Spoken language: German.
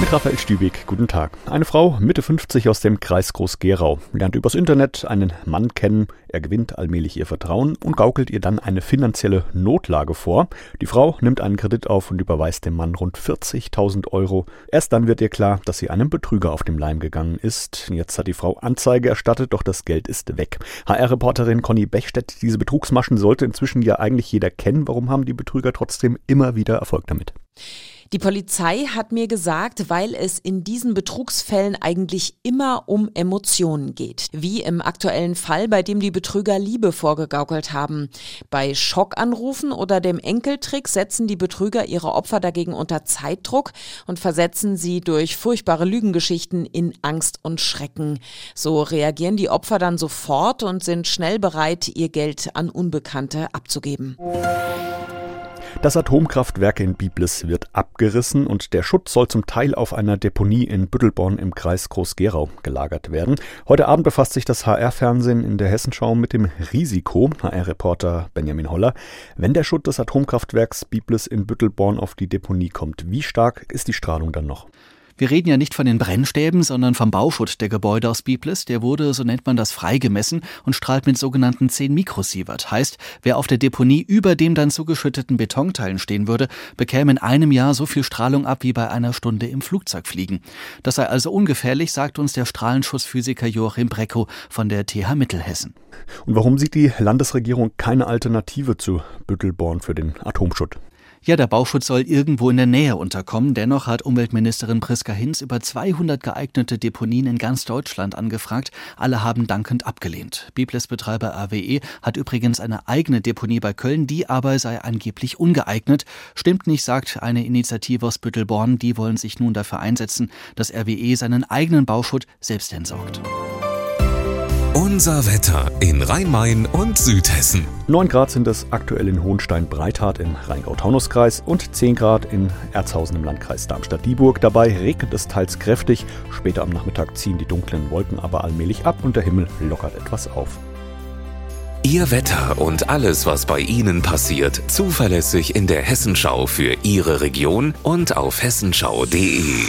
Mit Raphael Stübig, guten Tag. Eine Frau, Mitte 50 aus dem Kreis Groß-Gerau, lernt übers Internet einen Mann kennen. Er gewinnt allmählich ihr Vertrauen und gaukelt ihr dann eine finanzielle Notlage vor. Die Frau nimmt einen Kredit auf und überweist dem Mann rund 40.000 Euro. Erst dann wird ihr klar, dass sie einem Betrüger auf dem Leim gegangen ist. Jetzt hat die Frau Anzeige erstattet, doch das Geld ist weg. HR-Reporterin Conny Bechstedt, diese Betrugsmaschen sollte inzwischen ja eigentlich jeder kennen. Warum haben die Betrüger trotzdem immer wieder Erfolg damit? Die Polizei hat mir gesagt, weil es in diesen Betrugsfällen eigentlich immer um Emotionen geht. Wie im aktuellen Fall, bei dem die Betrüger Liebe vorgegaukelt haben. Bei Schockanrufen oder dem Enkeltrick setzen die Betrüger ihre Opfer dagegen unter Zeitdruck und versetzen sie durch furchtbare Lügengeschichten in Angst und Schrecken. So reagieren die Opfer dann sofort und sind schnell bereit, ihr Geld an Unbekannte abzugeben. Das Atomkraftwerk in Biblis wird abgerissen und der Schutt soll zum Teil auf einer Deponie in Büttelborn im Kreis Groß-Gerau gelagert werden. Heute Abend befasst sich das HR-Fernsehen in der Hessenschau mit dem Risiko, HR-Reporter Benjamin Holler, wenn der Schutt des Atomkraftwerks Biblis in Büttelborn auf die Deponie kommt. Wie stark ist die Strahlung dann noch? Wir reden ja nicht von den Brennstäben, sondern vom Bauschutt der Gebäude aus Biblis. Der wurde, so nennt man das, freigemessen und strahlt mit sogenannten 10 Mikrosievert. Heißt, wer auf der Deponie über dem dann zugeschütteten Betonteilen stehen würde, bekäme in einem Jahr so viel Strahlung ab wie bei einer Stunde im Flugzeug fliegen. Das sei also ungefährlich, sagt uns der Strahlenschutzphysiker Joachim Breckow von der TH Mittelhessen. Und warum sieht die Landesregierung keine Alternative zu Büttelborn für den Atomschutt? Ja, der Bauschutz soll irgendwo in der Nähe unterkommen. Dennoch hat Umweltministerin Priska Hinz über 200 geeignete Deponien in ganz Deutschland angefragt. Alle haben dankend abgelehnt. Biblis-Betreiber RWE hat übrigens eine eigene Deponie bei Köln, die aber sei angeblich ungeeignet. Stimmt nicht, sagt eine Initiative aus Büttelborn. Die wollen sich nun dafür einsetzen, dass RWE seinen eigenen Bauschutt selbst entsorgt. Unser Wetter in Rhein-Main und Südhessen. 9 Grad sind es aktuell in Hohenstein-Breithart im Rheingau-Taunus-Kreis und 10 Grad in Erzhausen im Landkreis Darmstadt-Dieburg. Dabei regnet es teils kräftig. Später am Nachmittag ziehen die dunklen Wolken aber allmählich ab und der Himmel lockert etwas auf. Ihr Wetter und alles, was bei Ihnen passiert, zuverlässig in der Hessenschau für Ihre Region und auf hessenschau.de.